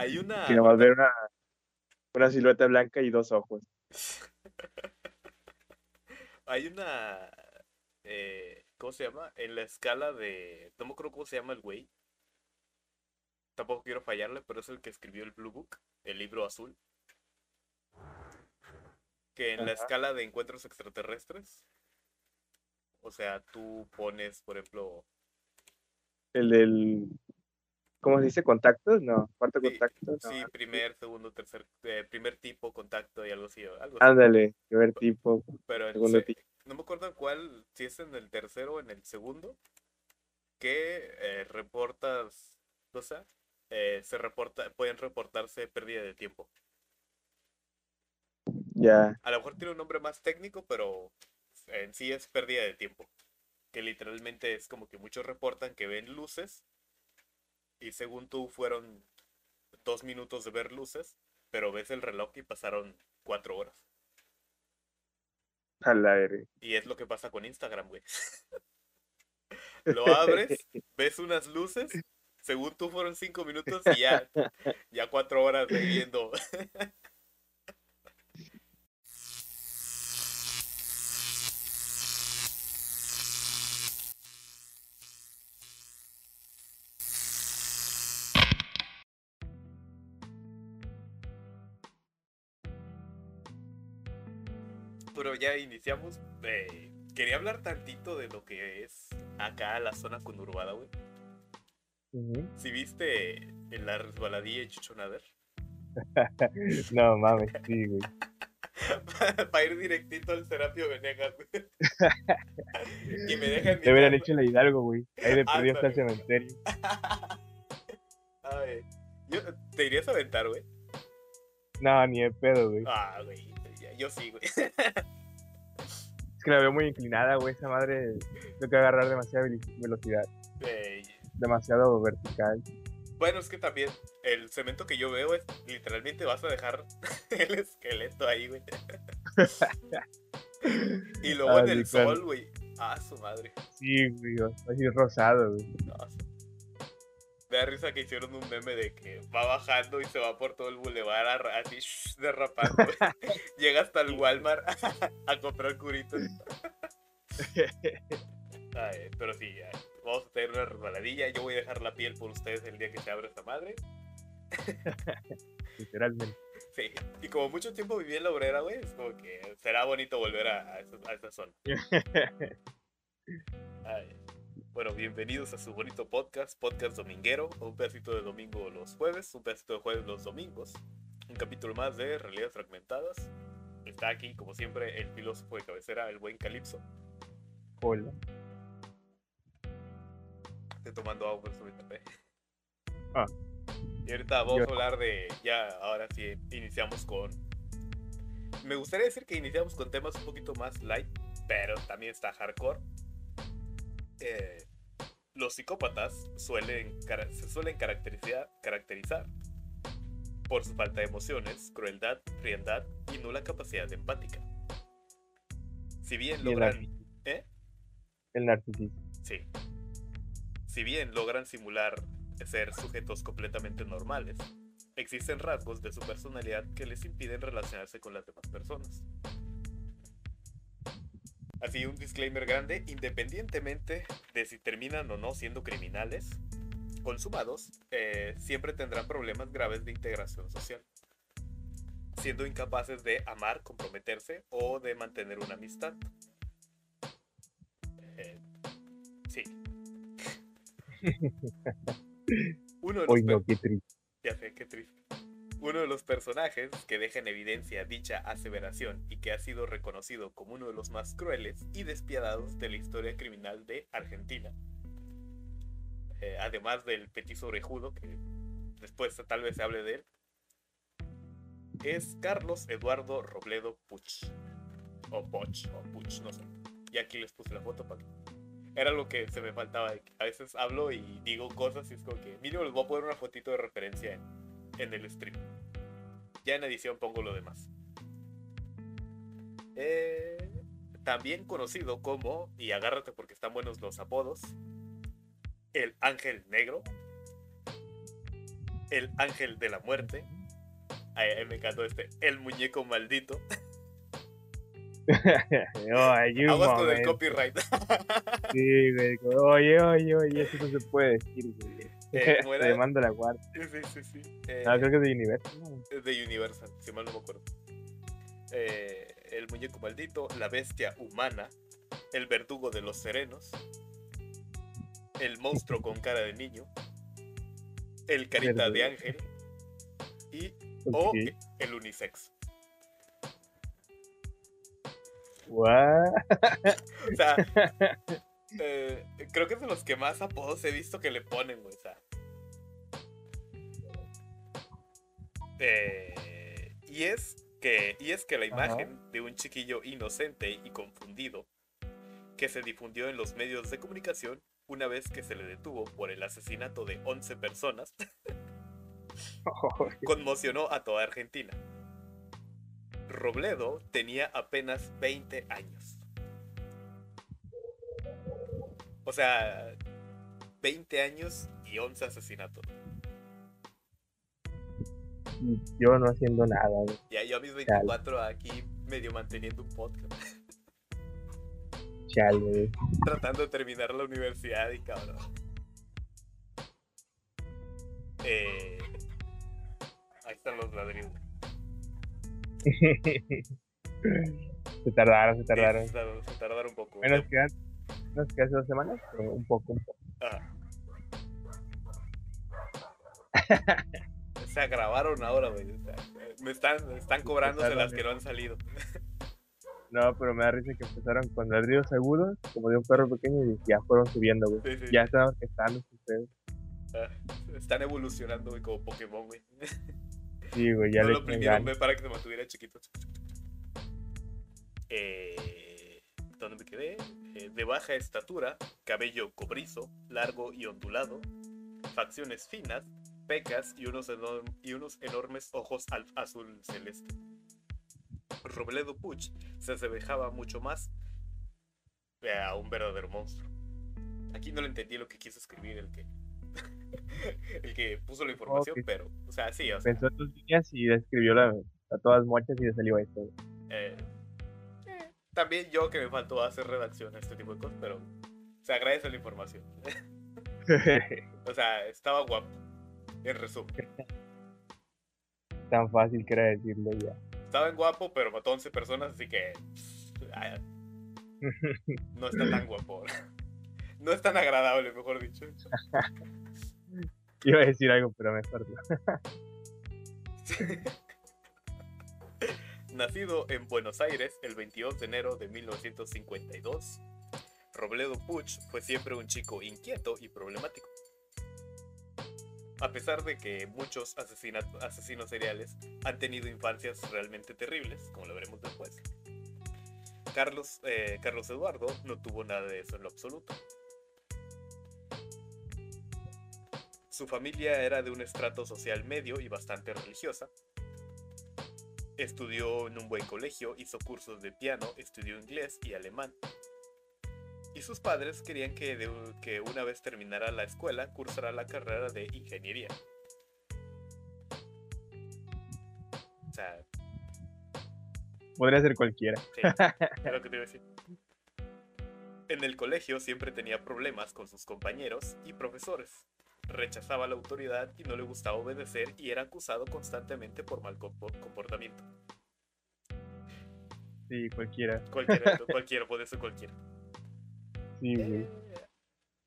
Hay una. Que nomás ver una, una silueta blanca y dos ojos. Hay una. Eh, ¿Cómo se llama? En la escala de. No me acuerdo cómo se llama el güey. Tampoco quiero fallarle, pero es el que escribió el Blue Book, el libro azul. Que en la escala de encuentros extraterrestres. O sea, tú pones, por ejemplo. El del. ¿Cómo se dice? ¿Contactos? No, cuarto Sí, contacto. no, Sí, primer, segundo, tercer, eh, primer tipo, contacto y algo así. Algo así. Ándale, primer tipo. Pero segundo se- tipo. no me acuerdo en cuál, si es en el tercero o en el segundo, que eh, reportas, o sea, eh, se reporta, pueden reportarse pérdida de tiempo. Ya. A lo mejor tiene un nombre más técnico, pero en sí es pérdida de tiempo. Que literalmente es como que muchos reportan que ven luces y según tú fueron dos minutos de ver luces, pero ves el reloj y pasaron cuatro horas. A la verga. Y es lo que pasa con Instagram, güey. Lo abres, ves unas luces, según tú fueron cinco minutos y ya, ya cuatro horas de viendo. Pero ya iniciamos. eh, quería hablar tantito de lo que es acá la zona conurbada, güey. Si viste en la resbaladilla de Chichonader, No mames, sí, güey. para ir directito al Serapio Venegas, güey. y me dejan Te hubieran hecho la Hidalgo, güey. Ahí de perdido está el cementerio. Ay, yo, ¿Te irías a aventar, güey? No, ni de pedo, güey. Ah, güey. Yo sí, güey. Es que la veo muy inclinada, güey. Esa madre tengo que agarrar demasiada velocidad. Eh, Demasiado vertical. Bueno, es que también el cemento que yo veo es literalmente vas a dejar el esqueleto ahí, güey. y luego Ah, en el sí, claro. sol, güey. Ah, su madre. Sí, güey. Así rosado, güey. No, Me da risa que hicieron un meme de que va bajando y se va por todo el bulevar así shh, derrapando. Llega hasta el Walmart a comprar curitos. Ay, pero sí, ya. Vamos a tener una resbaladilla. Yo voy a dejar la piel por ustedes el día que se abra esta madre. Literalmente. Sí, y como mucho tiempo viví en la obrera, güey, es como que será bonito volver a, a esa, a esa zona. Ay. Bueno, bienvenidos a su bonito podcast, podcast dominguero, un pedacito de domingo los jueves, un pedacito de jueves los domingos, un capítulo más de Realidades Fragmentadas. Está aquí, como siempre, el filósofo de cabecera, el buen Calipso. Hola. Estoy tomando agua por me tapé. Ah. Y ahorita vamos Yo- a hablar de, ya, ahora sí, iniciamos con... Me gustaría decir que iniciamos con temas un poquito más light, pero también está hardcore. Eh, los psicópatas suelen, se suelen caracterizar, caracterizar por su falta de emociones, crueldad, frialdad y nula capacidad empática. Si bien el logran... ¿Eh? El narcisismo. Sí. Si bien logran simular ser sujetos completamente normales, existen rasgos de su personalidad que les impiden relacionarse con las demás personas. Así, un disclaimer grande, independientemente de si terminan o no siendo criminales, consumados, eh, siempre tendrán problemas graves de integración social, siendo incapaces de amar, comprometerse o de mantener una amistad. Eh, sí. Uno de los Hoy no, qué triste. ya sé, qué triste. Uno de los personajes que deja en evidencia dicha aseveración y que ha sido reconocido como uno de los más crueles y despiadados de la historia criminal de Argentina. Eh, además del petiso orejudo, que después tal vez se hable de él, es Carlos Eduardo Robledo Puch. O Poch, o Puch, no sé. Y aquí les puse la foto para que... Era lo que se me faltaba. A veces hablo y digo cosas y es como que, mínimo les voy a poner una fotito de referencia en, en el stream. Ya en edición pongo lo demás. Eh, también conocido como, y agárrate porque están buenos los apodos, el Ángel Negro. el ángel de la muerte. Ay, me encantó este. El muñeco maldito. oh, Aguas con el copyright. Sí, güey. Oye, oye, oye, eso no se puede decir, güey. Eh, ¿cómo era? La guardia. sí, sí, sí. Eh, No, creo que es de Universal. es de Universal, si mal no me acuerdo. Eh, el muñeco maldito, la bestia humana, el verdugo de los serenos, el monstruo con cara de niño, el carita de ángel y o el unisex. What? O sea, eh, creo que es de los que más apodos he visto que le ponen, güey. O sea. Eh, y es que, y es que la Ajá. imagen de un chiquillo inocente y confundido que se difundió en los medios de comunicación una vez que se le detuvo por el asesinato de 11 personas conmocionó a toda Argentina. Robledo tenía apenas 20 años. O sea, 20 años y 11 asesinatos. Yo no haciendo nada. Ya yo a mis 24 aquí medio manteniendo un podcast, Chale, tratando de terminar la universidad y cabrón. Eh, ahí están los ladrillos. se tardaron, se Sí, tardaron. se tardaron- se tardaron un poco. Menos que, hace- menos que hace dos semanas, pero un poco, un poco. Ajá. O sea, grabaron ahora, güey. Me están, me están cobrándose las que no han salido. No, pero me da risa que empezaron con ladrillos agudos, como de un perro pequeño, y ya fueron subiendo, güey. Sí, sí. Ya estaban orquestando sus pedos. Ah, Están evolucionando, güey, como Pokémon, güey. Sí, güey, ya no lo ganas. güey, para que se mantuviera chiquito. Eh, ¿Dónde me quedé? Eh, de baja estatura, cabello cobrizo, largo y ondulado, facciones finas, pecas y unos, y unos enormes ojos al azul celeste. Robledo Puch se asemejaba mucho más eh, a un verdadero monstruo. Aquí no le entendí lo que quiso escribir el que el que puso la información, Ok. pero, o sea, sí, o sea, Pensó en tus líneas y escribió la, a todas mochas y le salió esto. eh, también yo que me faltó hacer redacción a este tipo de cosas, pero se agradece la información. o sea, estaba guapo. En resumen, Tan fácil que era decirlo ya. estaba en guapo, pero mató 11 personas, así que no está tan guapo. No es tan agradable, mejor dicho. Iba a decir algo, pero mejor no. Nacido en Buenos Aires el 22 de enero de 1952, Robledo Puch fue siempre un chico inquieto y problemático. A pesar de que muchos asesinos seriales han tenido infancias realmente terribles, como lo veremos después, Carlos, eh, Carlos Eduardo no tuvo nada de eso en lo absoluto. Su familia era de un estrato social medio y bastante religiosa, Estudió en un buen colegio, hizo cursos de piano, estudió inglés y alemán. Y sus padres querían que, de- que una vez terminara la escuela, cursara la carrera de ingeniería. O sea, Podría ser cualquiera. sí, es lo que te iba a decir. En el colegio siempre tenía problemas con sus compañeros y profesores. Rechazaba la autoridad y no le gustaba obedecer y era acusado constantemente por mal compo- comportamiento. Sí, cualquiera. Cualquiera, cualquiera, puede ser cualquiera. Sí, güey. Eh,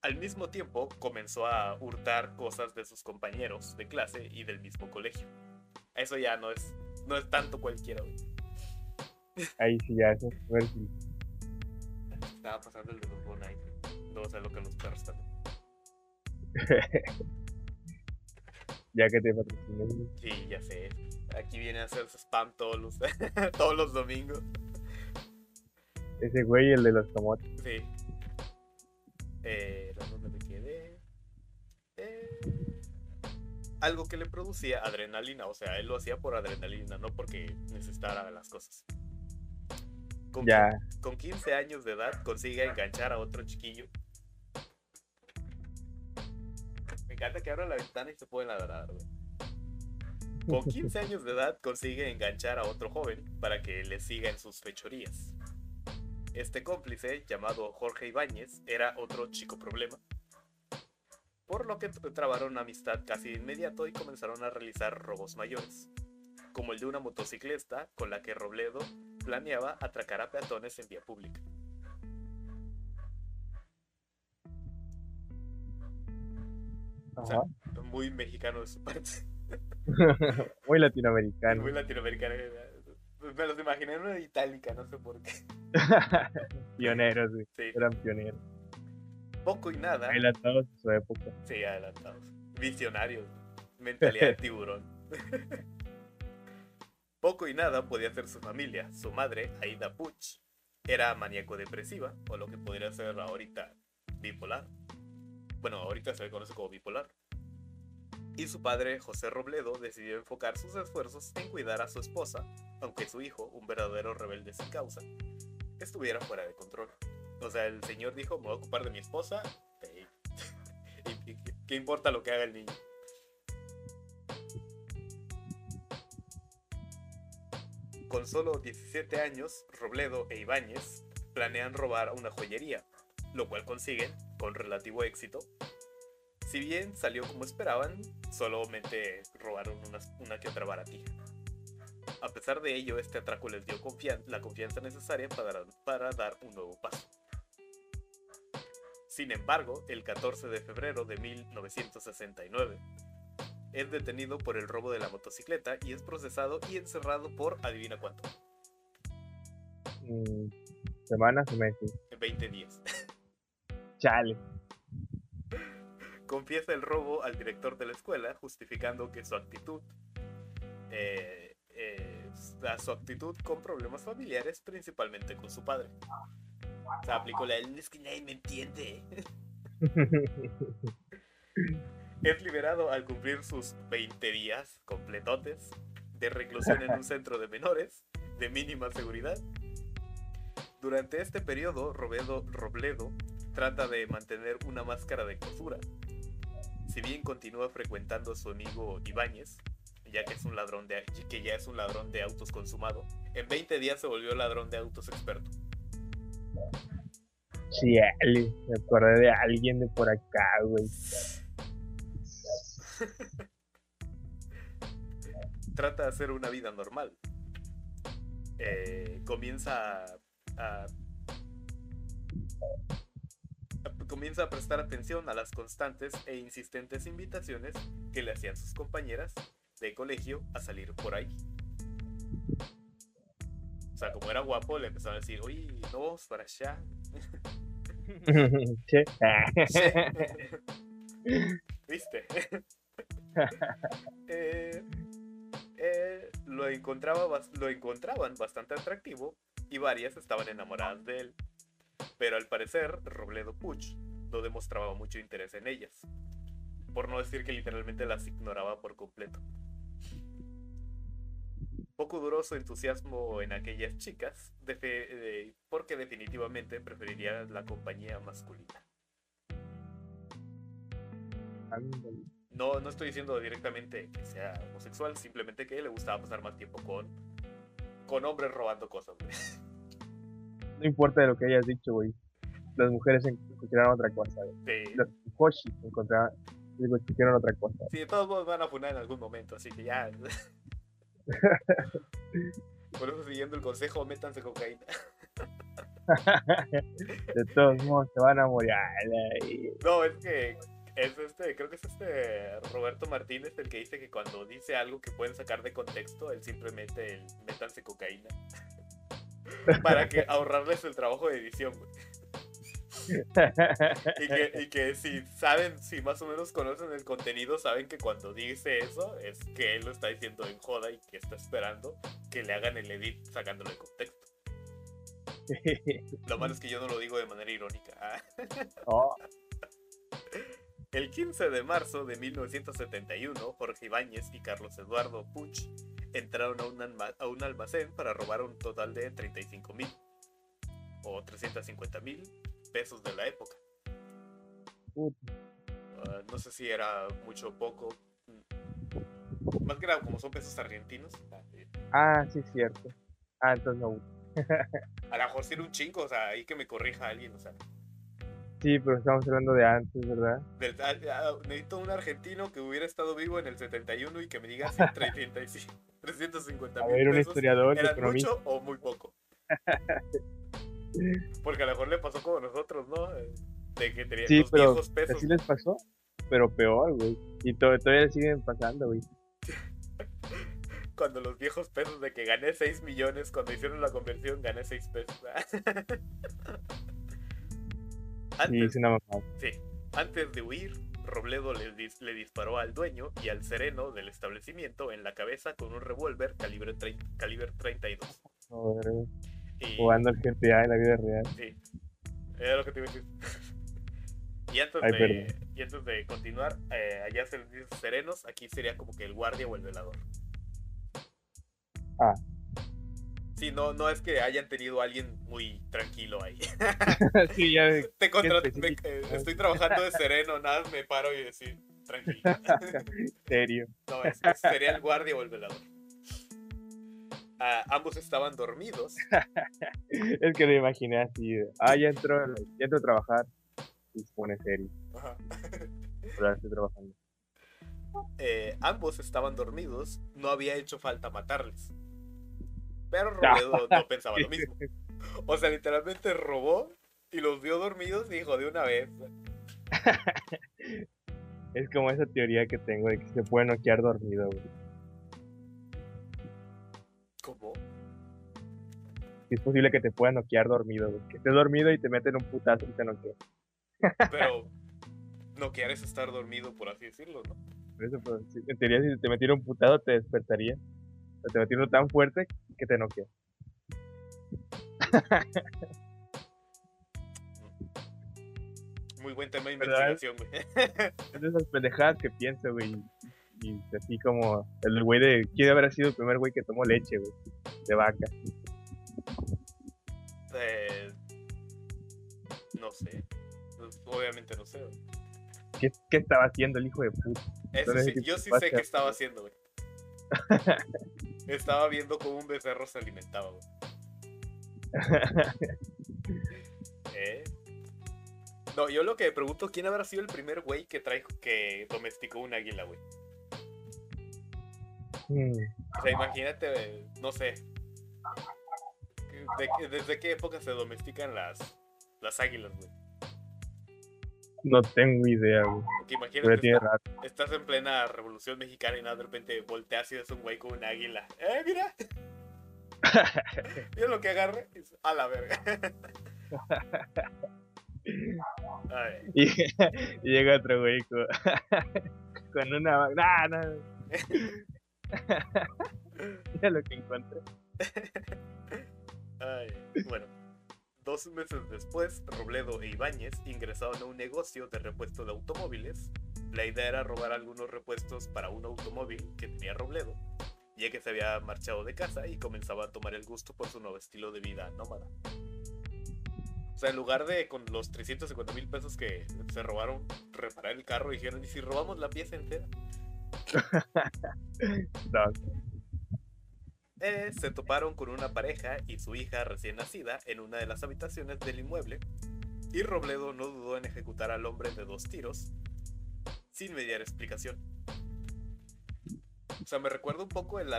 al mismo tiempo comenzó a hurtar cosas de sus compañeros de clase y del mismo colegio. Eso ya no es, no es tanto cualquiera. güey. Ahí sí ya si- Estaba pasando el de los Bonai. No sé lo que nos está restando. ya que te patrociné. Sí, ya sé. Aquí viene a hacer su spam todos los, todos los domingos. Ese güey, el de los tomates. Sí. Eh, ¿Dónde me quedé? Eh, algo que le producía adrenalina. O sea, él lo hacía por adrenalina, no porque necesitara las cosas. Con, Ya. con 15 años de edad consigue enganchar a otro chiquillo. Encanta que abra la ventana y se pueden ladrar, güey. Con 15 años de edad consigue enganchar a otro joven para que le siga en sus fechorías. Este cómplice, llamado Jorge Ibáñez, era otro chico problema. Por lo que trabaron una amistad casi de inmediato y comenzaron a realizar robos mayores, como el de una motocicleta con la que Robledo planeaba atracar a peatones en vía pública. O sea, muy mexicano de su parte. muy latinoamericano. Muy latinoamericano. Me los imaginé en una itálica, no sé por qué. pioneros, sí. Eran pioneros. Poco y nada. Adelantados en su época. Sí, adelantados. Visionarios. Mentalidad de tiburón. Poco y nada podía hacer su familia. Su madre, Aida Puch, era maníaco depresiva, o lo que podría ser ahorita bipolar. Bueno, ahorita se le conoce como bipolar y su padre, José Robledo, decidió enfocar sus esfuerzos en cuidar a su esposa, aunque su hijo, un verdadero rebelde sin causa, estuviera fuera de control. O sea, el señor dijo, me voy a ocupar de mi esposa, ¿qué importa lo que haga el niño? Con solo 17 años, Robledo e Ibáñez planean robar una joyería, lo cual consiguen, con relativo éxito, si bien salió como esperaban, solamente robaron una, que otra baratija. A pesar de ello, este atraco les dio la confianza necesaria para, para dar un nuevo paso. Sin embargo, el 14 de febrero de 1969, es detenido por el robo de la motocicleta y es procesado y encerrado por adivina cuánto. Mm, semanas o meses. 20 días. Chale confiesa el robo al director de la escuela, justificando que su actitud, eh, su actitud con problemas familiares, principalmente con su padre. O sea, aplicó la es que nadie me entiende. es liberado al cumplir sus 20 días completotes de reclusión en un centro de menores de mínima seguridad. Durante este periodo, Robledo, Robledo trata de mantener una máscara de costura si bien continúa frecuentando a su amigo Ibáñez, ya que es un ladrón de que ya es un ladrón de autos consumado, en 20 días se volvió ladrón de autos experto. Sí, me acordé de alguien de por acá, güey. Trata de hacer una vida normal. Eh, comienza a comienza a prestar atención a las constantes e insistentes invitaciones que le hacían sus compañeras de colegio a salir por ahí. O sea, como era guapo, le empezaron a decir, oye, no vamos para allá. ¿Viste? Eh, eh, lo, encontraba, lo encontraban bastante atractivo y varias estaban enamoradas de él pero al parecer Robledo Puch no demostraba mucho interés en ellas, por no decir que literalmente las ignoraba por completo. Poco duró su entusiasmo en aquellas chicas, porque definitivamente preferiría la compañía masculina. No, no estoy diciendo directamente que sea homosexual, simplemente que le gustaba pasar más tiempo con, con hombres robando cosas. no importa de lo que hayas dicho, güey. Las mujeres encontraron otra cosa, güey. Sí. Los encontraron, encontraron otra cosa. Sí, todos modos van a funar en algún momento, así que ya. Por eso, siguiendo el consejo, métanse cocaína. de todos modos, se van a morir. No, es que es este, creo que es este Roberto Martínez el que dice que cuando dice algo que pueden sacar de contexto, él simplemente el métanse cocaína para que ahorrarles el trabajo de edición, y, que, si saben, si más o menos conocen el contenido, saben que cuando dice eso es que él lo está diciendo en joda y que está esperando que le hagan el edit sacándolo de contexto. Lo malo es que yo no lo digo de manera irónica. Oh. El 15 de marzo de 1971, Jorge Ibáñez y Carlos Eduardo Puch entraron a un, a un almacén para robar un total de 35 mil o 350 mil pesos de la época. Ah, no sé si era mucho o poco. Más que nada, como son pesos argentinos. Ah, sí, es cierto. Ah, entonces no. a lo mejor sí era un chingo, o sea, ahí que me corrija alguien, o sea. Sí, pero estamos hablando de antes, ¿verdad? Ah, ah, necesito un argentino que hubiera estado vivo en el 71 y que me diga si 350 mil pesos. un historiador. ¿Era mucho o muy poco? Porque a lo mejor le pasó como nosotros, ¿no? De que tenían los viejos pesos. Sí les pasó, pero peor, güey. Y todavía siguen pasando, güey. Cuando los viejos pesos de que gané 6 millones, cuando hicieron la conversión gané 6 pesos. Antes, sí, antes de huir, Robledo le, le, disparó al dueño y al sereno del establecimiento en la cabeza con un revólver calibre, calibre 32. Y... Jugando al GTA en la vida real. Sí, era lo que te iba a decir. y, antes de, y antes de continuar, eh, allá se les dice serenos, aquí sería como que el guardia o el velador. Ah, Sí, no, no es que hayan tenido a alguien muy tranquilo ahí. sí, ya Te eh, estoy trabajando de sereno, nada, me paro y decir, tranquilo. Serio. No, es, sería el guardia o el velador. Ah, ambos estaban dormidos. es que lo imaginé así. Ah, ya entró, ya entró a trabajar y se pone serio. Pero estoy trabajando. Eh, ambos estaban dormidos, no había hecho falta matarles. Pero Robledo no pensaba lo mismo. O sea, literalmente robó y los vio dormidos y dijo de una vez. es como esa teoría que tengo de que se puede noquear dormido, güey. Es posible que te pueda noquear dormido, güey. Que estés dormido y te meten un putazo y te noquea. Pero noquear es estar dormido, por así decirlo, ¿no? Por eso, pues, en teoría, si te metiera un putazo, te despertaría. O te metiera tan fuerte que te noquea. Muy buen tema de investigación, güey. Es de esas pendejadas que pienso, güey. Y así como el güey de. ¿Quién habrá sido el primer güey que tomó leche, güey? De vaca. No sé. Obviamente no sé, güey. ¿Qué, ¿Qué, estaba haciendo el hijo de puta? Eso sí, yo sí sé qué estaba haciendo, güey. Estaba viendo cómo un becerro se alimentaba, güey. ¿Eh? No, yo lo que me pregunto, ¿quién habrá sido el primer güey que trajo, que domesticó un águila, güey? Hmm. O sea, imagínate, no sé. ¿Desde qué época se domestican las, las águilas, güey? No tengo idea, güey. imagínate, estás en plena revolución mexicana y nada, de repente volteas y ves un güey con un águila. ¡Eh, mira! mira lo que agarre. A la verga. y, llega otro güey con, con una. ¡Nah, no! mira lo que encontré. Ay, bueno. Dos meses después, Robledo e Ibáñez ingresaron a un negocio de repuesto de automóviles. La idea era robar algunos repuestos para un automóvil que tenía Robledo, ya que se había marchado de casa y comenzaba a tomar el gusto por su nuevo estilo de vida nómada. O sea, en lugar de con los 350 mil pesos que se robaron reparar el carro, dijeron, ¿y si robamos la pieza entera? Eh, se toparon con una pareja y su hija recién nacida en una de las habitaciones del inmueble, y Robledo no dudó en ejecutar al hombre de dos tiros, sin mediar explicación. O sea, me recuerda un poco el,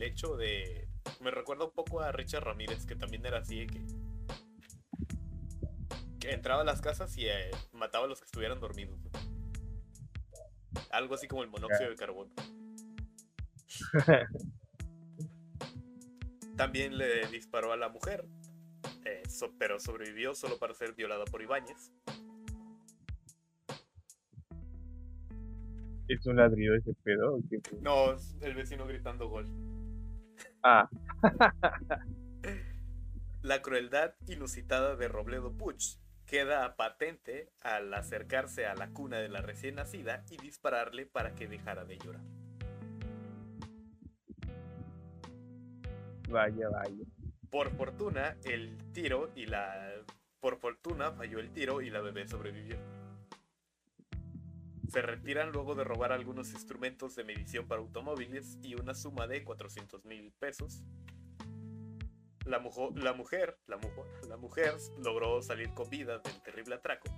hecho de... Me recuerda un poco a Richard Ramírez, que también era así, que, que entraba a las casas y eh, mataba a los que estuvieran dormidos. Algo así como el monóxido de carbono. También le disparó a la mujer, eh, pero sobrevivió solo para ser violada por Ibáñez. ¿Es un ladrido ese pedo? No, es el vecino gritando gol. Ah. la crueldad inusitada de Robledo Puch queda patente al acercarse a la cuna de la recién nacida y dispararle para que dejara de llorar. Vaya, vaya. Por fortuna, el tiro y la. Por fortuna falló el tiro y la bebé sobrevivió. Se retiran luego de robar algunos instrumentos de medición para automóviles y una suma de 400 mil pesos. La, la, mujer, la, la mujer logró salir con vida del terrible atraco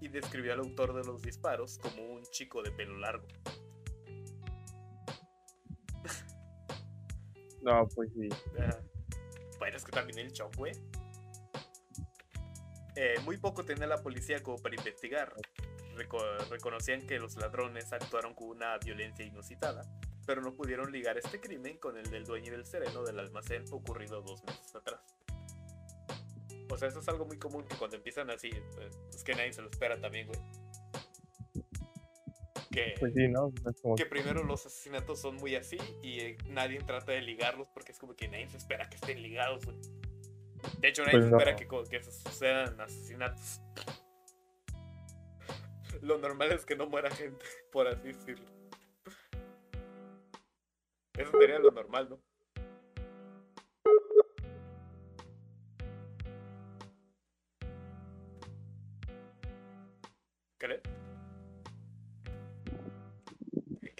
y describió al autor de los disparos como un chico de pelo largo. No, pues sí. Bueno, es que también el shock, güey. Eh, muy poco tenía la policía como para investigar. reconocían que los ladrones actuaron con una violencia inusitada, pero no pudieron ligar este crimen con el del dueño del sereno del almacén ocurrido dos meses atrás. O sea, eso es algo muy común que cuando empiezan así, pues, es que nadie se lo espera también, güey. Que, pues sí, ¿no? que primero los asesinatos son muy así y eh, nadie trata de ligarlos porque es como que nadie se espera que estén ligados, güey. De hecho, nadie pues se espera que, que sucedan asesinatos. Lo normal es que no muera gente, por así decirlo. Eso sería lo normal, ¿no?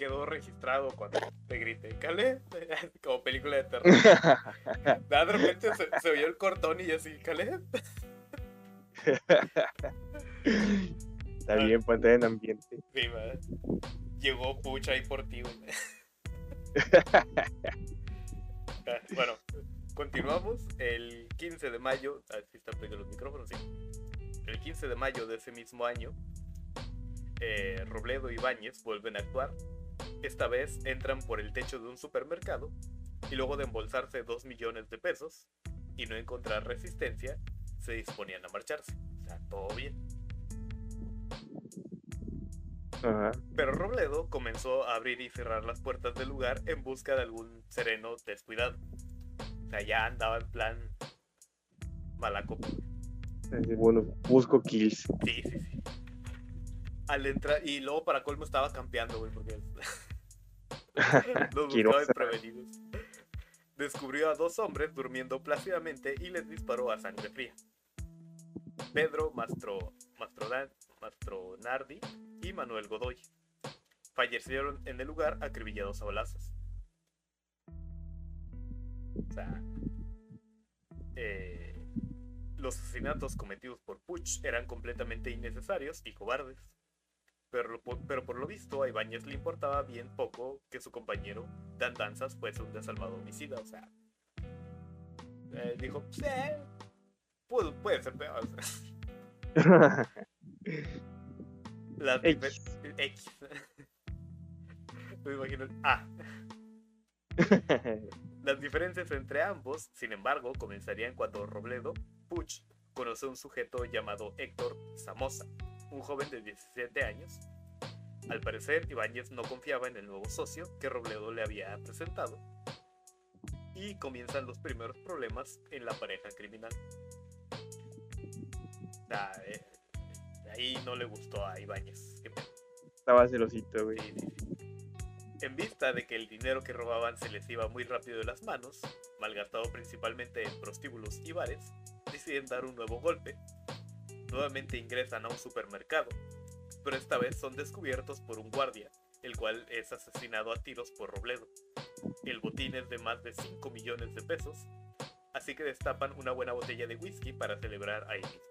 Quedó registrado cuando te grité, ¿cale? Como película de terror. de repente se, oyó el cortón y así, ¿cale? Está bien, ponte en ambiente. Sí, Llegó Pucha ahí por ti, ah, bueno, continuamos. El 15 de mayo, así ah, está prendiendo los micrófonos, sí. El 15 de mayo de ese mismo año, eh, Robledo y Báñez vuelven a actuar. Esta vez entran por el techo de un supermercado y luego de embolsarse 2 millones de pesos y no encontrar resistencia, se disponían a marcharse. O sea, todo bien. Pero Robledo comenzó a abrir y cerrar las puertas del lugar en busca de algún sereno descuidado. O sea, ya andaba en plan malaco. Bueno, busco kills. Sí, sí, sí al entrar. Y luego para colmo estaba campeando, güey, porque los buscaba desprevenidos. Descubrió a dos hombres durmiendo plácidamente y les disparó a sangre fría. Pedro Mastro, Mastro, Nardi y Manuel Godoy. Fallecieron en el lugar acribillados a balazos. O sea, eh, los asesinatos cometidos por Puch eran completamente innecesarios y cobardes. Pero, pero por lo visto a Ibáñez le importaba bien poco que su compañero Dan Danzas fuese un desalmado homicida, o sea. Eh, dijo, sí, puede, puede ser peor. La X. X. Me imagino el A. Las diferencias entre ambos, sin embargo, comenzarían cuando Robledo, Puch, conoce a un sujeto llamado Héctor Samosa, un joven de 17 años. Al parecer, Ibáñez no confiaba en el nuevo socio que Robledo le había presentado. Y comienzan los primeros problemas en la pareja criminal. Eh, ahí no le gustó a Ibáñez. Estaba celosito, güey. En vista de que el dinero que robaban se les iba muy rápido de las manos, malgastado principalmente en prostíbulos y bares, deciden dar un nuevo golpe nuevamente ingresan a un supermercado, pero esta vez son descubiertos por un guardia, el cual es asesinado a tiros por Robledo. El botín es de más de 5 millones de pesos, así que destapan una buena botella de whisky para celebrar ahí mismo.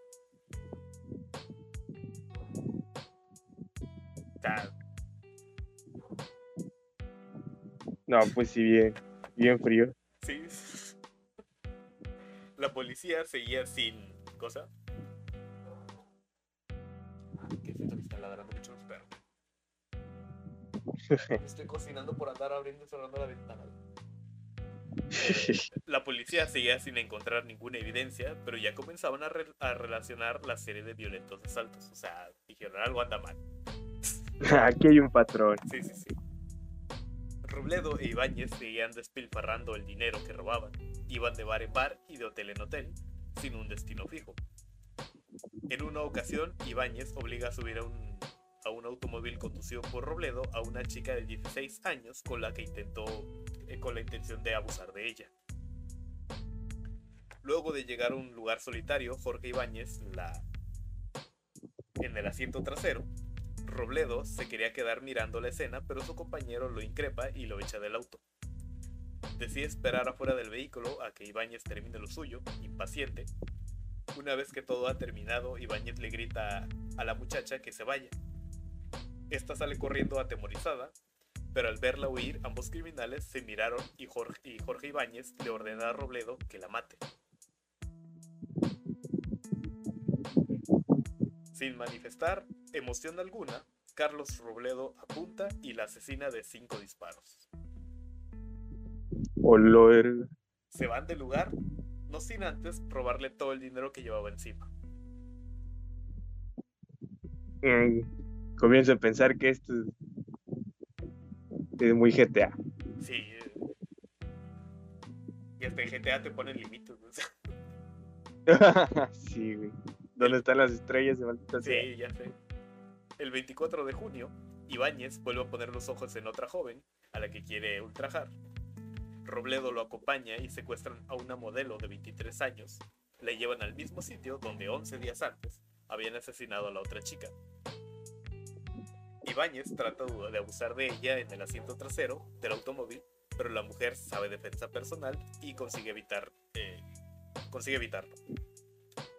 No, pues sí, bien, bien frío. Sí. La policía seguía sin cosa, Estoy cocinando por andar abriendo y cerrando la ventana. la policía seguía sin encontrar ninguna evidencia, pero ya comenzaban a, relacionar la serie de violentos asaltos. O sea, dijeron algo anda mal. Aquí hay un patrón. Sí, sí, sí. Robledo e Ibáñez seguían despilfarrando el dinero que robaban. Iban de bar en bar y de hotel en hotel, sin un destino fijo. En una ocasión, Ibáñez obliga a subir a un automóvil conducido por Robledo a una chica de 16 años con la que intentó eh, con la intención de abusar de ella. Luego de llegar a un lugar solitario, Jorge Ibáñez, la, en el asiento trasero, Robledo se quería quedar mirando la escena, pero su compañero lo increpa y lo echa del auto. Decide esperar afuera del vehículo a que Ibáñez termine lo suyo, impaciente. Una vez que todo ha terminado, Ibáñez le grita a la muchacha que se vaya. Esta sale corriendo atemorizada, pero al verla huir, ambos criminales se miraron y Jorge, y Jorge Ibáñez le ordena a Robledo que la mate. Sin manifestar emoción alguna, Carlos Robledo apunta y la asesina de cinco disparos. Se van del lugar, no sin antes robarle todo el dinero que llevaba encima. Comienzo a pensar que esto es muy GTA. Sí. Eh. Y hasta en GTA te ponen límites. sí, güey. ¿Dónde están las estrellas de Sí, ya sé. El 24 de junio, Ibáñez vuelve a poner los ojos en otra joven a la que quiere ultrajar. Robledo lo acompaña y secuestran a una modelo de 23 años. Le llevan al mismo sitio donde 11 días antes habían asesinado a la otra chica. Ibáñez trata de abusar de ella en el asiento trasero del automóvil, pero la mujer sabe defensa personal y consigue eh, consigue evitarlo.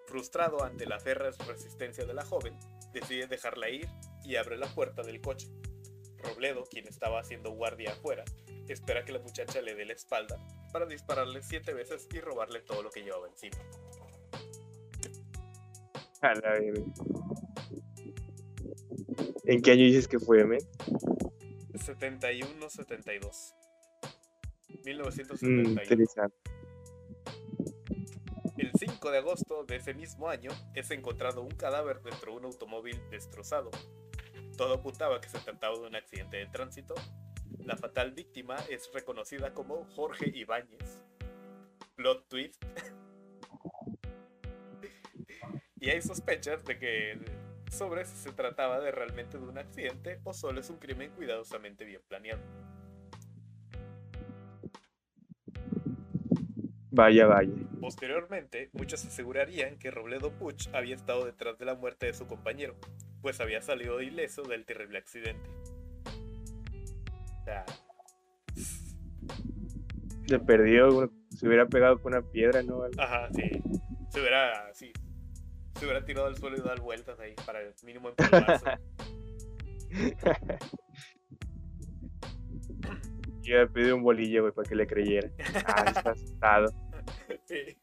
Frustrado ante la férrea resistencia de la joven, decide dejarla ir y abre la puerta del coche. Robledo, quien estaba haciendo guardia afuera, espera que la muchacha le dé la espalda para dispararle siete veces y robarle todo lo que llevaba encima. ¿En qué año dices que fue, men? 71-72. 1971. interesante. El 5 de agosto de ese mismo año es encontrado un cadáver dentro de un automóvil destrozado. Todo apuntaba que se trataba de un accidente de tránsito. La fatal víctima es reconocida como Jorge Ibáñez. Plot twist. y hay sospechas de que sobre si se trataba de realmente de un accidente o solo es un crimen cuidadosamente bien planeado. Vaya, vaya. Posteriormente, muchos asegurarían que Robledo Puch había estado detrás de la muerte de su compañero, pues había salido ileso del terrible accidente. Se perdió, se hubiera pegado con una piedra, ¿no? Ajá, sí. Se hubiera, sí, se hubiera tirado al suelo y dado vueltas ahí para el mínimo empuje. Yo le pedí un bolillo, güey, para que le creyera. Ah, está asustado. Sí.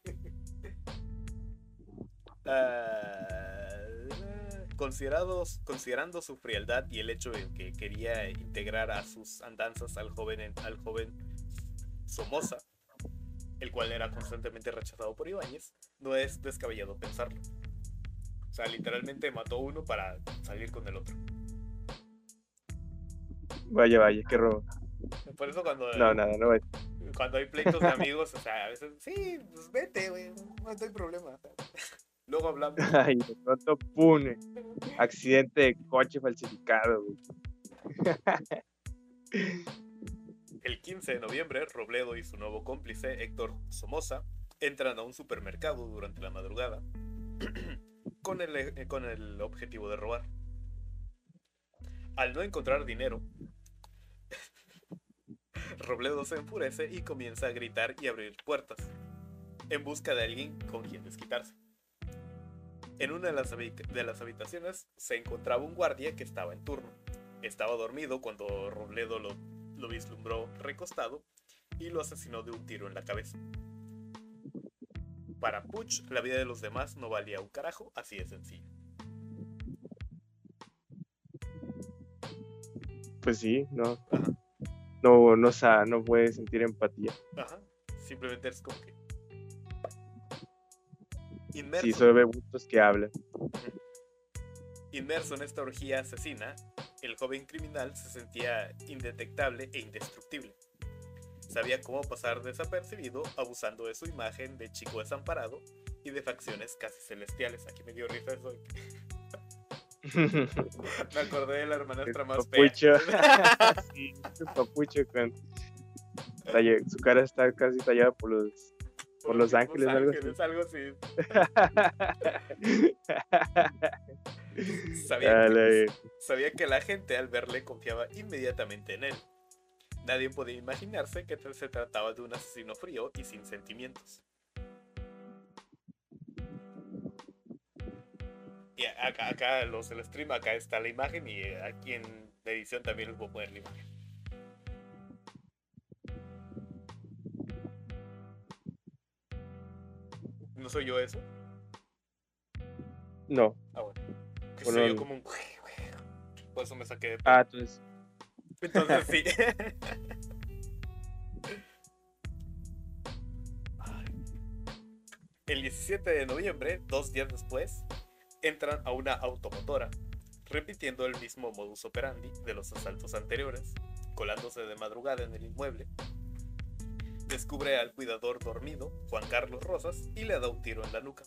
Uh, considerados, considerando su frialdad y el hecho de que quería integrar a sus andanzas al joven, al joven Somoza, el cual era constantemente rechazado por Ibáñez, no es descabellado pensarlo. O sea, literalmente mató uno para salir con el otro. Vaya, vaya, qué robo. Por eso cuando. No, nada, no vaya. Cuando hay pleitos de amigos, o sea, a veces, sí, pues vete, güey, no hay problema. Luego hablamos. Ay, de pronto, pune. Accidente de coche falsificado, güey. El 15 de noviembre, Robledo y su nuevo cómplice, Héctor Somoza, entran a un supermercado durante la madrugada con el, eh, con el objetivo de robar. Al no encontrar dinero, Robledo se enfurece y comienza a gritar y abrir puertas, en busca de alguien con quien desquitarse. En una de las, de las habitaciones se encontraba un guardia que estaba en turno. Estaba dormido cuando Robledo lo, lo vislumbró recostado y lo asesinó de un tiro en la cabeza. Para Puch, la vida de los demás no valía un carajo, así de sencillo. Pues sí, no. No, no, no puede sentir empatía. Ajá. Simplemente es como que. Inmerso. Sí, solo ve que hablan. Inmerso en esta orgía asesina, el joven criminal se sentía indetectable e indestructible sabía cómo pasar desapercibido abusando de su imagen de chico desamparado y de facciones casi celestiales. Aquí me dio risa eso. me acordé de la hermanastra más papucho. sí, papucho con su cara está casi tallada por los por los, ángeles, algo así. Algo así. Sabía, sabía que la gente al verle confiaba inmediatamente en él. Nadie podía imaginarse que se trataba de un asesino frío y sin sentimientos. Y acá, acá los del stream, acá está la imagen y aquí en la edición también les voy a poner la imagen. ¿No soy yo eso? No. Ah, bueno. Que soy yo como un... Por eso me saqué de... Ah, entonces... Entonces sí. El 17 de noviembre, dos días después, entran a una automotora, repitiendo el mismo modus operandi de los asaltos anteriores, colándose de madrugada en el inmueble. Descubre al cuidador dormido, Juan Carlos Rosas, y le da un tiro en la nuca.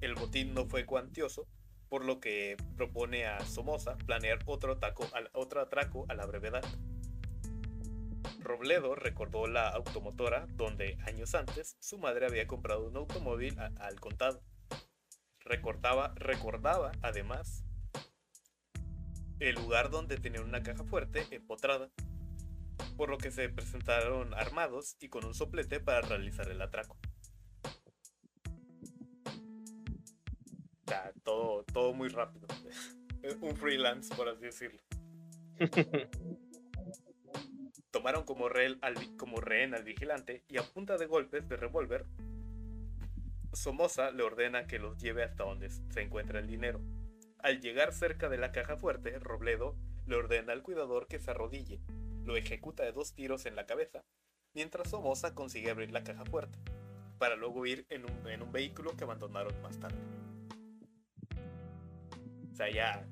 El botín no fue cuantioso, por lo que propone a Somoza planear otro, atraco a la brevedad. Robledo recordó la automotora donde años antes su madre había comprado un automóvil al contado. Recordaba, recordaba además el lugar donde tenían una caja fuerte empotrada, por lo que se presentaron armados y con un soplete para realizar el atraco. todo, todo muy rápido. un freelance, por así decirlo. Tomaron como rehén, al, como rehén al vigilante y a punta de golpes de revólver, Somoza le ordena que los lleve hasta donde se encuentra el dinero. Al llegar cerca de la caja fuerte, Robledo le ordena al cuidador que se arrodille, lo ejecuta de dos tiros en la cabeza, mientras Somoza consigue abrir la caja fuerte, para luego ir en un, en un vehículo que abandonaron más tarde. O sea, ya.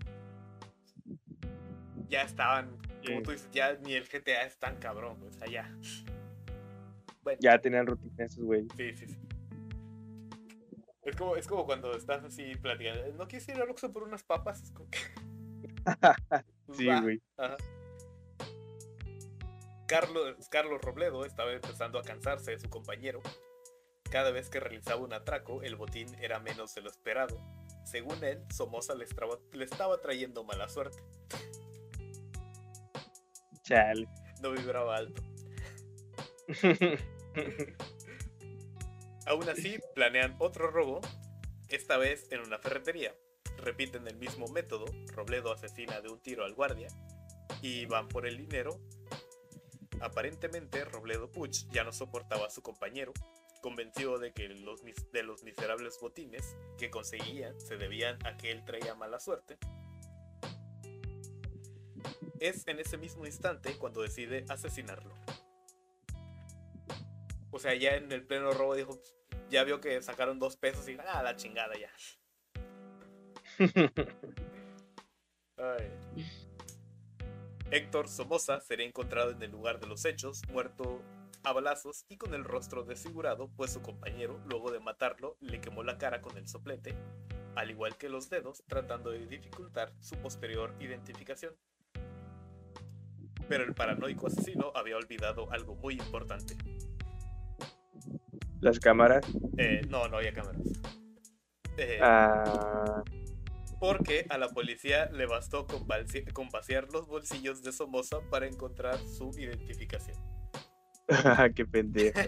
Ya estaban. Como tú dices, ya ni el GTA es tan cabrón, o sea, ya. Ya tenían rutina esos güey. Sí, sí, sí. Es como, es como cuando estás así platicando. ¿No quieres ir a Luxo por unas papas? Es como que... Sí, güey. Carlos, Carlos Robledo estaba empezando a cansarse de su compañero. Cada vez que realizaba un atraco, el botín era menos de lo esperado según él, Somoza le estaba, le estaba trayendo mala suerte. Chale. No vibraba alto. Aún así, planean otro robo, esta vez en una ferretería. Repiten el mismo método, Robledo asesina de un tiro al guardia, y van por el dinero. Aparentemente, Robledo Puch ya no soportaba a su compañero convencido de que los, de los miserables botines que conseguía se debían a que él traía mala suerte. Es en ese mismo instante cuando decide asesinarlo. O sea, ya en el pleno robo dijo, ya vio que sacaron dos pesos y ah, la chingada ya. Héctor Somoza sería encontrado en el lugar de los hechos, muerto a balazos y con el rostro desfigurado, pues su compañero, luego de matarlo, le quemó la cara con el soplete, al igual que los dedos, tratando de dificultar su posterior identificación. Pero el paranoico asesino había olvidado algo muy importante. ¿Las cámaras? Eh, no, no había cámaras. Eh, ah. Porque a la policía le bastó con, con vaciar los bolsillos de Somoza para encontrar su identificación. Qué pendejo.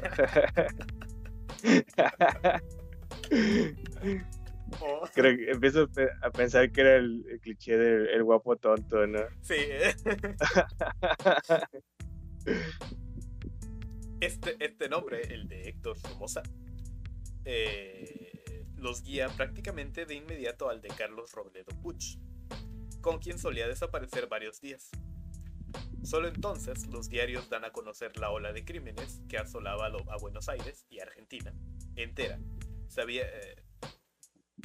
Oh. Creo que empiezo a pensar que era el, cliché del guapo tonto, ¿no? Sí. este, este nombre, el de Héctor Somoza, eh, los guía prácticamente de inmediato al de Carlos Robledo Puch, con quien solía desaparecer varios días. Solo entonces los diarios dan a conocer la ola de crímenes que asolaba a Buenos Aires y Argentina entera. Sabía, eh,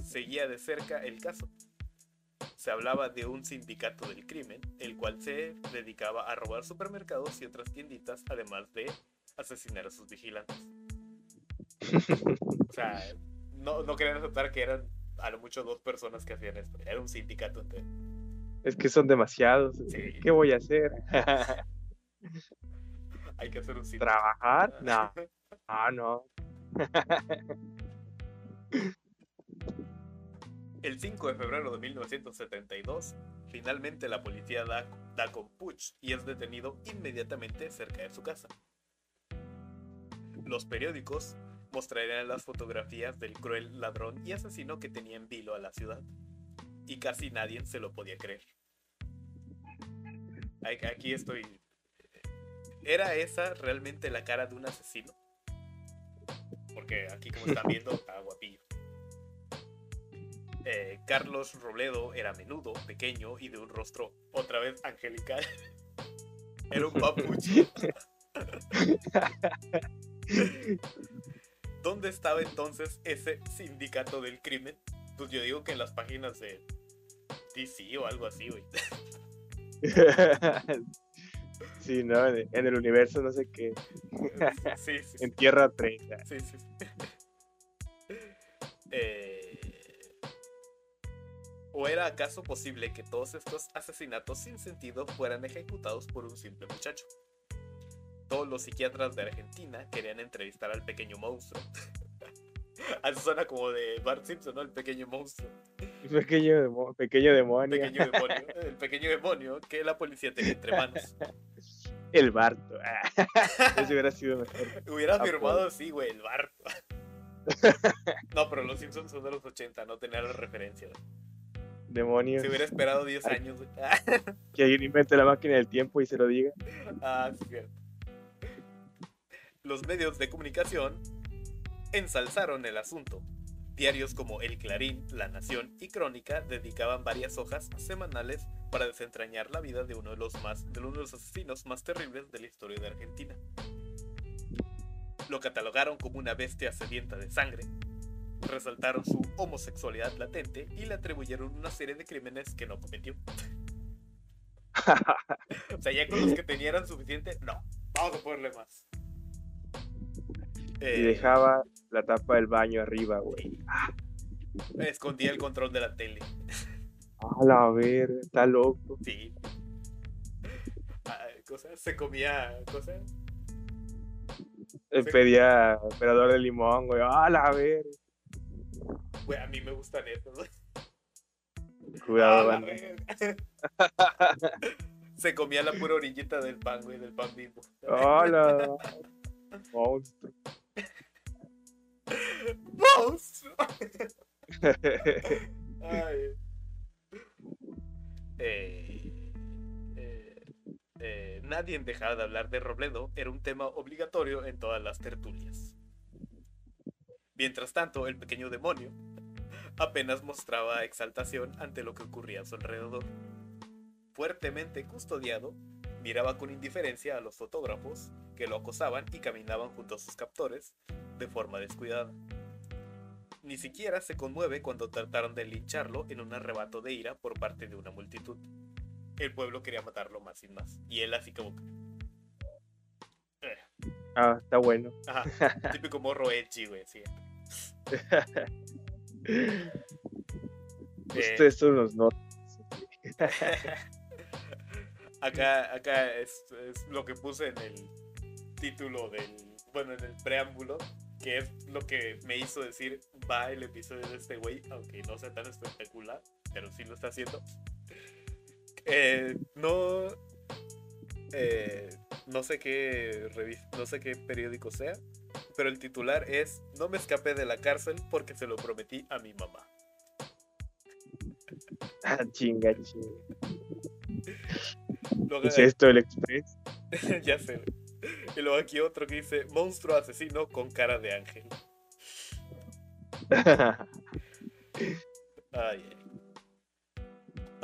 seguía de cerca el caso. Se hablaba de un sindicato del crimen, el cual se dedicaba a robar supermercados y otras tienditas, además de asesinar a sus vigilantes. o sea, no, no querían aceptar que eran a lo mucho dos personas que hacían esto. Era un sindicato entero. Es que son demasiados. ¿Qué voy a hacer? Hay que hacer un sitio. ¿Trabajar? No. Ah, no. El 5 de febrero de 1972, finalmente la policía da, da con Puch y es detenido inmediatamente cerca de su casa. Los periódicos mostrarían las fotografías del cruel ladrón y asesino que tenía en vilo a la ciudad. Y casi nadie se lo podía creer. Aquí estoy. ¿Era esa realmente la cara de un asesino? Porque aquí, como están viendo, está guapillo. Eh, Carlos Robledo era menudo, pequeño y de un rostro otra vez angelical. era un papucho. ¿Dónde estaba entonces ese sindicato del crimen? Pues yo digo que en las páginas de DC o algo así, güey. sí, ¿no? En el universo no sé qué. Sí, sí. en Tierra 30. Sí, sí. Eh, ¿O era acaso posible que todos estos asesinatos sin sentido fueran ejecutados por un simple muchacho? Todos los psiquiatras de Argentina querían entrevistar al pequeño monstruo. Eso suena como de Bart Simpson, ¿no? El pequeño monstruo. Pequeño, pequeño demonio. Pequeño demonio. El pequeño demonio que la policía tenía entre manos. El Barto. Eso hubiera sido mejor. Hubiera firmado, sí, güey, el Barto. No, pero los Simpsons son de los 80, no tenía la referencia. Demonios. Se hubiera esperado 10 años. Que alguien invente la máquina del tiempo y se lo diga. Ah, sí, cierto. Los medios de comunicación ensalzaron el asunto. Diarios como El Clarín, La Nación y Crónica dedicaban varias hojas semanales para desentrañar la vida de uno de los, más, de uno de los asesinos más terribles de la historia de Argentina. Lo catalogaron como una bestia sedienta de sangre, resaltaron su homosexualidad latente y le atribuyeron una serie de crímenes que no cometió. o sea, ya con los que tenían suficiente, no, vamos a ponerle más. Y eh, dejaba la tapa del baño arriba, güey. Escondía el control de la tele. A la ver, está loco. Sí. Ah, se comía cosas. Pedía operador de limón, güey. A la ver. Güey, a mí me gustan esos. Cuidado, Se comía la pura orillita del pan, güey, del pan vivo. Hola. Monstruo. ¡Monstruo! Eh, eh, eh, nadie dejaba de hablar de Robledo era un tema obligatorio en todas las tertulias. Mientras tanto, el pequeño demonio apenas mostraba exaltación ante lo que ocurría a su alrededor. Fuertemente custodiado, miraba con indiferencia a los fotógrafos que lo acosaban y caminaban junto a sus captores de forma descuidada. Ni siquiera se conmueve cuando trataron de lincharlo en un arrebato de ira por parte de una multitud. El pueblo quería matarlo más y más. Y él así como... Eh. Ah, está bueno. Ajá, típico morro edgy, güey, sí. Ustedes son los no. acá acá es, lo que puse en el título del. Bueno, en el preámbulo. Que es lo que me hizo decir va el episodio de este güey. Aunque no sea tan espectacular. Pero sí lo está haciendo. Eh, no. Eh, no sé qué no sé qué periódico sea, pero el titular es No me escapé de la cárcel porque se lo prometí a mi mamá. Ah, chinga, chinga. ¿Es esto el Express? ya sé. Y luego aquí otro que dice Monstruo asesino con cara de ángel. ay,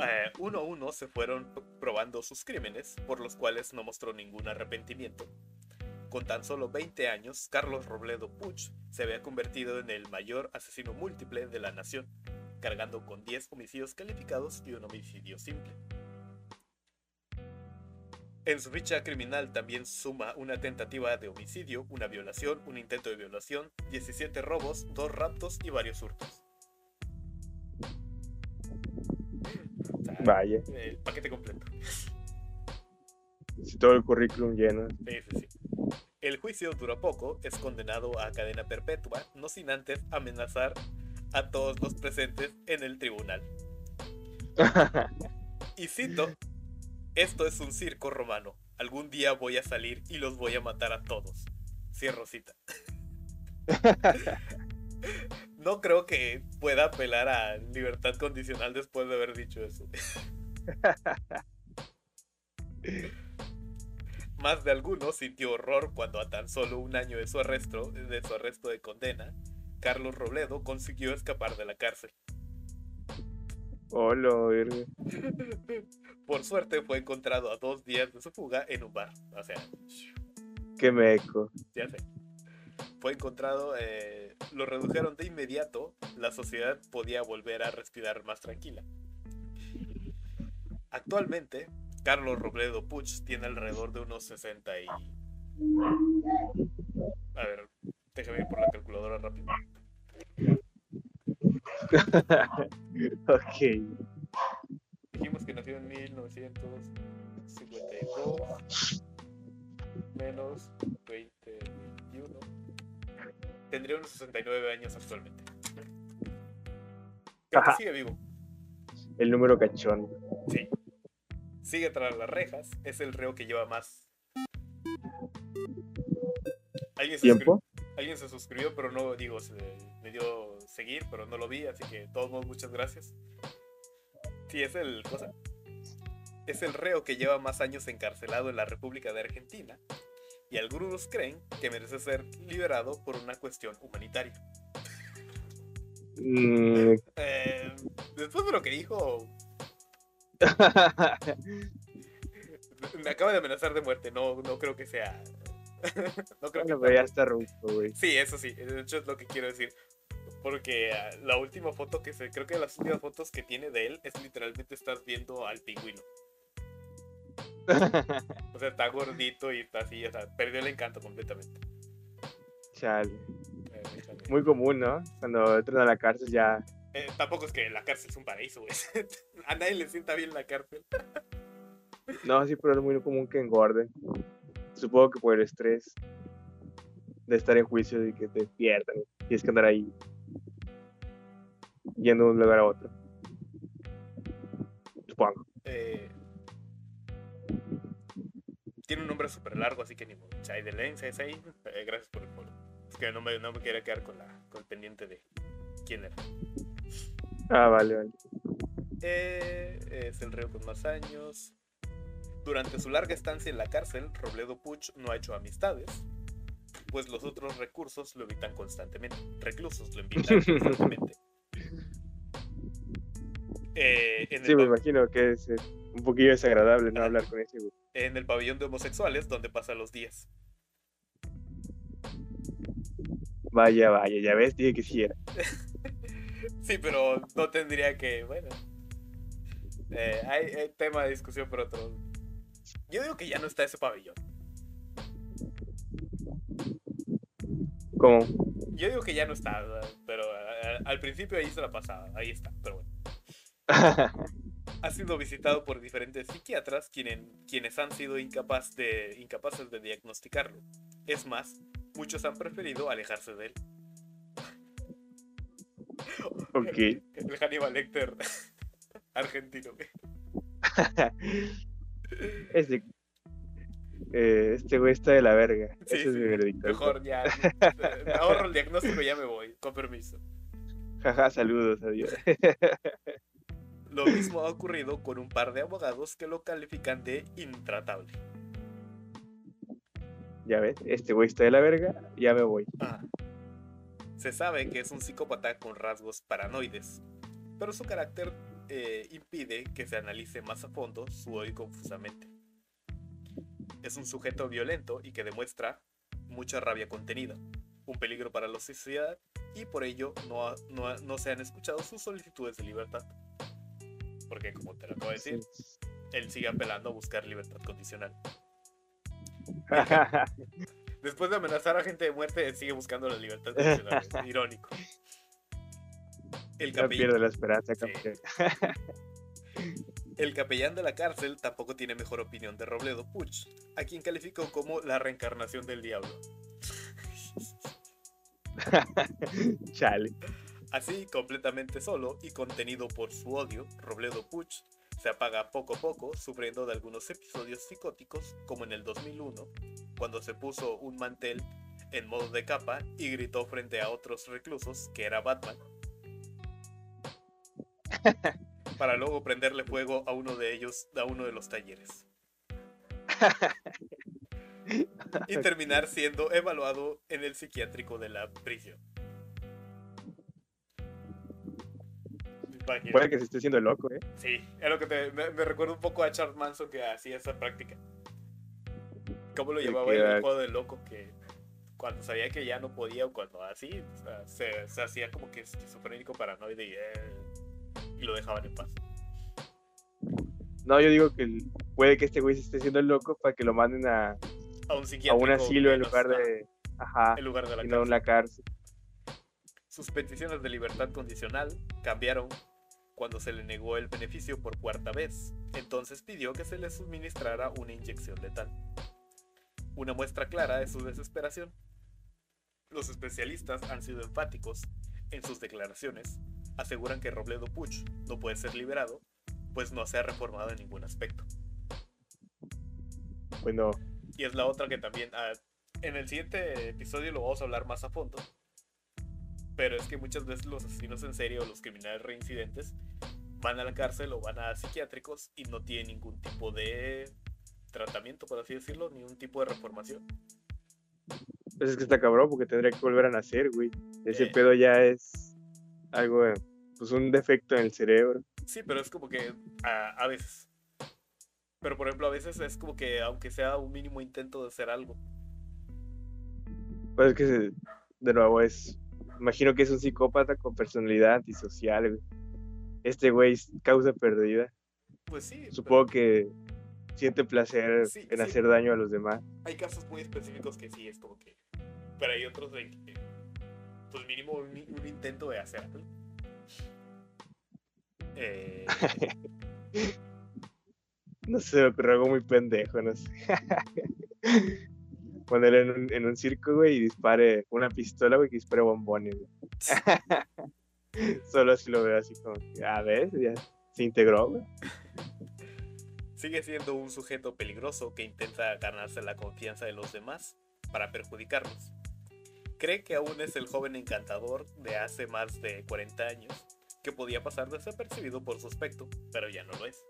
eh, uno a uno se fueron probando sus crímenes, por los cuales no mostró ningún arrepentimiento. Con tan solo 20 años, Carlos Robledo Puch se había convertido en el mayor asesino múltiple de la nación, cargando con 10 homicidios calificados y un homicidio simple. En su ficha criminal también suma una tentativa de homicidio, una violación, un intento de violación, 17 robos, 2 raptos y varios hurtos. Vaya. El paquete completo. todo el currículum lleno. Sí, sí, sí. El juicio duró poco, es condenado a cadena perpetua, no sin antes amenazar a todos los presentes en el tribunal. y cito, esto es un circo romano. Algún día voy a salir y los voy a matar a todos. Cierro cita. no creo que pueda apelar a libertad condicional después de haber dicho eso. Más de alguno sintió horror cuando a tan solo un año de su arresto, de su arresto de condena, Carlos Robledo consiguió escapar de la cárcel. Hola, Por suerte fue encontrado a dos días de su fuga en un bar. O sea, qué meco. Ya sé. Fue encontrado, eh, lo redujeron de inmediato. La sociedad podía volver a respirar más tranquila. Actualmente, Carlos Robledo Puch tiene alrededor de unos 60 y... A ver, déjame ir por la calculadora rápido. ok. Dijimos que nació en 1952 menos 20, 21. Tendría unos 69 años actualmente. sigue vivo. El número cachón. Sí sigue tras las rejas, es el reo que lleva más. ¿Alguien se, ¿Tiempo? Alguien se suscribió, pero no, digo, se, me dio seguir, pero no lo vi, así que todos modos, muchas gracias. Sí, es el cosa. Es el reo que lleva más años encarcelado en la República de Argentina y algunos creen que merece ser liberado por una cuestión humanitaria. Mm. Eh, después de lo que dijo, Me acaba de amenazar de muerte, no, no creo que sea. no creo que ya está güey. Sí, eso sí, de hecho es lo que quiero decir. Porque ah, la última foto que se. Creo que las últimas fotos que tiene de él es literalmente estás viendo al pingüino. o sea, está gordito y está así, o sea, perdió el encanto completamente. Chale. Eh, Muy común, ¿no? Cuando entran a la cárcel ya eh, tampoco es que la cárcel es un paraíso, güey. A nadie le sienta bien la cárcel. no, sí, pero es muy común que engorden. Supongo que por el estrés de estar en juicio y que te pierdan. Tienes que andar ahí yendo de un lugar a otro. Supongo. Eh, tiene un nombre súper largo, así que ni modo. Chai de Lens, es ahí. Eh, gracias por el follow. Es que no me, no me quería quedar con, la, con el pendiente de quién era. Ah, vale, vale. Eh, es el reo con más años. Durante su larga estancia en la cárcel, Robledo Puch no ha hecho amistades, pues los otros recursos lo evitan constantemente. Reclusos lo invitan constantemente. Eh, sí, me imagino que es eh, un poquillo desagradable no hablar con ese güey. En el pabellón de homosexuales, donde pasa los días. Vaya, vaya, ya ves, dije que sí era. Sí, pero no tendría que, bueno. Eh, hay, tema de discusión por otro. Yo digo que ya no está ese pabellón. ¿Cómo? Yo digo que ya no está, pero al principio ahí se la pasaba, ahí está, pero bueno. Ha sido visitado por diferentes psiquiatras quienes, quienes han sido incapaz de, incapaces de diagnosticarlo. Es más, muchos han preferido alejarse de él. Ok. El Hannibal Lecter argentino. este, eh, este güey está de la verga. Sí, Ese es mi veredicto. Mejor ya. Me ahorro el diagnóstico y ya me voy. Con permiso. Jaja, saludos, adiós. Lo mismo ha ocurrido con un par de abogados que lo califican de intratable. Ya ves, este güey está de la verga, ya me voy. Ah. Se sabe que es un psicópata con rasgos paranoides, pero su carácter eh, impide que se analice más a fondo su hoy confusamente. Es un sujeto violento y que demuestra mucha rabia contenida, un peligro para la sociedad y por ello no, no, se han escuchado sus solicitudes de libertad. Porque como te lo acabo de decir, él sigue apelando a buscar libertad condicional. Después de amenazar a gente de muerte, sigue buscando la libertad irónico. El capellán... No la esperanza, El capellán de la cárcel tampoco tiene mejor opinión de Robledo Puch, a quien calificó como la reencarnación del diablo. Chale. Así, completamente solo y contenido por su odio, Robledo Puch se apaga poco a poco, sufriendo de algunos episodios psicóticos, como en el 2001, cuando se puso un mantel en modo de capa y gritó frente a otros reclusos que era Batman, para luego prenderle fuego a uno de ellos, a uno de los talleres. y terminar siendo evaluado en el psiquiátrico de la prisión. Puede que se esté haciendo loco, ¿eh? Sí, es lo que te, me, me recuerda un poco a Charles Manson que hacía esa práctica. ¿Cómo lo llevaba era- el juego de loco? Que cuando sabía que ya no podía o cuando así, o sea, se, se hacía como que esquizofrénico, paranoide y, eh, y lo dejaban en paz. No, yo digo que puede que este güey se esté haciendo loco para que lo manden a, A un a psiquiátrico. un asilo en lugar ah, de. Ajá, En lugar de la cárcel. la cárcel. Sus peticiones de libertad condicional cambiaron cuando se le negó el beneficio por cuarta vez. Entonces pidió que se le suministrara una inyección letal. Una muestra clara de su desesperación. Los especialistas han sido enfáticos en sus declaraciones. Aseguran que Robledo Puch no puede ser liberado, pues no se ha reformado en ningún aspecto. Bueno, Y es la otra que también. ah, en el siguiente episodio lo vamos a hablar más a fondo. Pero es que muchas veces los asesinos en serie o los criminales reincidentes van a la cárcel o van a psiquiátricos y no tienen ningún tipo de tratamiento, por así decirlo, ningún tipo de reformación. pues es que está cabrón porque tendría que volver a nacer, güey. Ese Eh. pedo ya es algo, eh, pues un defecto en el cerebro. Sí, pero es como que a, a veces. Pero por ejemplo, a veces es como que aunque sea un mínimo intento de hacer algo. Pues es que, de nuevo, es. Imagino que es un psicópata con personalidad antisocial, güey. Este güey es causa perdida. Pues sí. pero Supongo que siente placer Sí, en sí. hacer daño a los demás. hay casos muy específicos que sí es como que. Pero hay otros de que. Pues mínimo un, un intento de hacer algo. Eh, No sé, me ocurrió algo muy pendejo, no sé. Ponerle en un, en un circo, güey, y dispare una pistola, güey, que dispare bombones, güey. Solo así lo veo así como, que, a ver, ya se integró, güey. sigue siendo un sujeto peligroso que intenta ganarse la confianza de los demás para perjudicarlos. Cree que aún es el joven encantador de hace más de 40 años que podía pasar desapercibido por su aspecto, pero ya no lo es.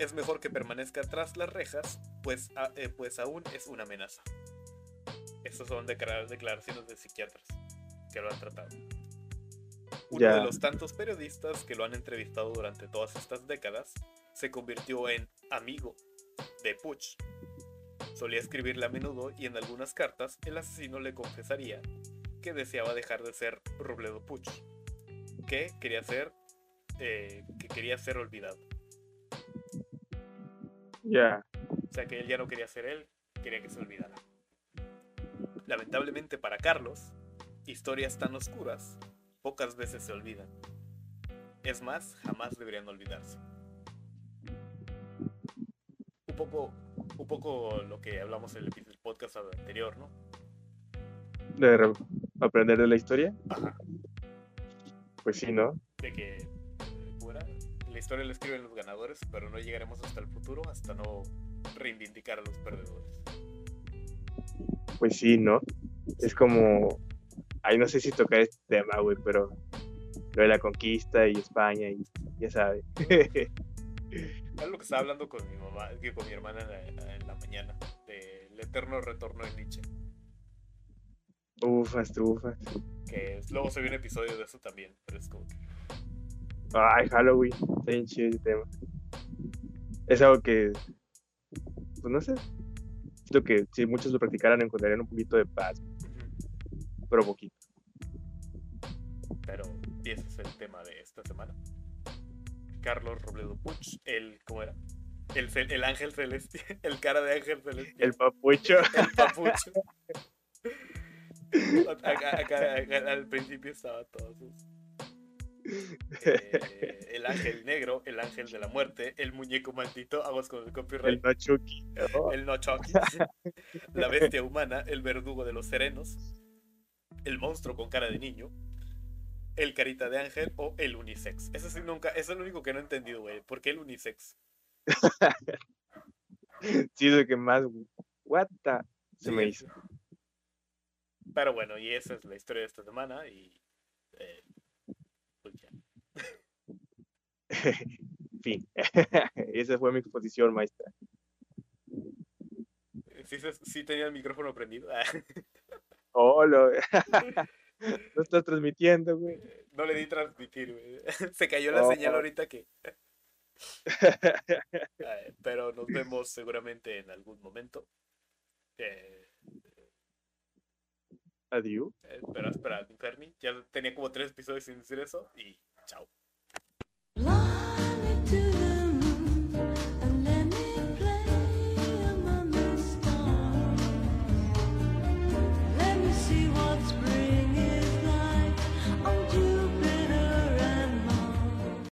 Es mejor que permanezca tras las rejas, pues, a- eh, pues aún es una amenaza. Estas son declara- declaraciones de psiquiatras que lo han tratado. Uno de los tantos periodistas que lo han entrevistado durante todas estas décadas se convirtió en amigo de Puch. Solía escribirle a menudo y en algunas cartas el asesino le confesaría que deseaba dejar de ser Robledo Puch, que quería ser, eh, que quería ser olvidado. Ya, O sea que él ya no quería ser él, quería que se olvidara. Lamentablemente para Carlos, historias tan oscuras pocas veces se olvidan. Es más, jamás deberían olvidarse. Un poco, un poco lo que hablamos en el podcast anterior, ¿no? de re- aprender de la historia, Ajá. pues sí, ¿no? De que historia la escriben los ganadores, pero no llegaremos hasta el futuro hasta no reivindicar a los perdedores. Pues sí, ¿no? Es como, ay, no sé si tocar este tema, güey, pero lo de la conquista y España y ya sabes. Es lo que estaba hablando con mi mamá, con mi hermana en la, en la mañana, del eterno retorno de Nietzsche. ufas, ufas. Que luego se vio un episodio de eso también, pero es como que. Ay, Halloween, está bien chido ese tema. Es algo que, pues no sé, siento que si muchos lo practicaran encontrarían un poquito de paz, pero poquito. Pero y ese es el tema de esta semana. Carlos Robledo Puch, el. ¿Cómo era? El, el ángel celeste, el cara de ángel celeste. El papucho. el papucho. Acá, acá- acá al principio estaba todo eso. Eh, el ángel negro, el ángel de la muerte, el muñeco maldito, aguas con el El copyright, Machuki. ¿no? el no Chucky, la bestia humana, el verdugo de los serenos, el monstruo con cara de niño, el carita de ángel o el unisex. Eso sí nunca, eso es lo único que no he entendido, güey. ¿Por qué el unisex? sí, es lo que más, what the, se Sí, me el- hizo. Pero bueno, y esa es la historia de esta semana y eh, pues ya. fin. Esa fue mi exposición, maestra. Sí, tenía el micrófono prendido. Oh, lo... no estás transmitiendo, güey. No le di transmitir, güey. Se cayó la Oh. señal ahorita que. Eh, pero nos vemos seguramente en algún momento. Eh, Adiós. espera, espera, Fermi. Ya tenía como tres episodios sin decir eso y chao.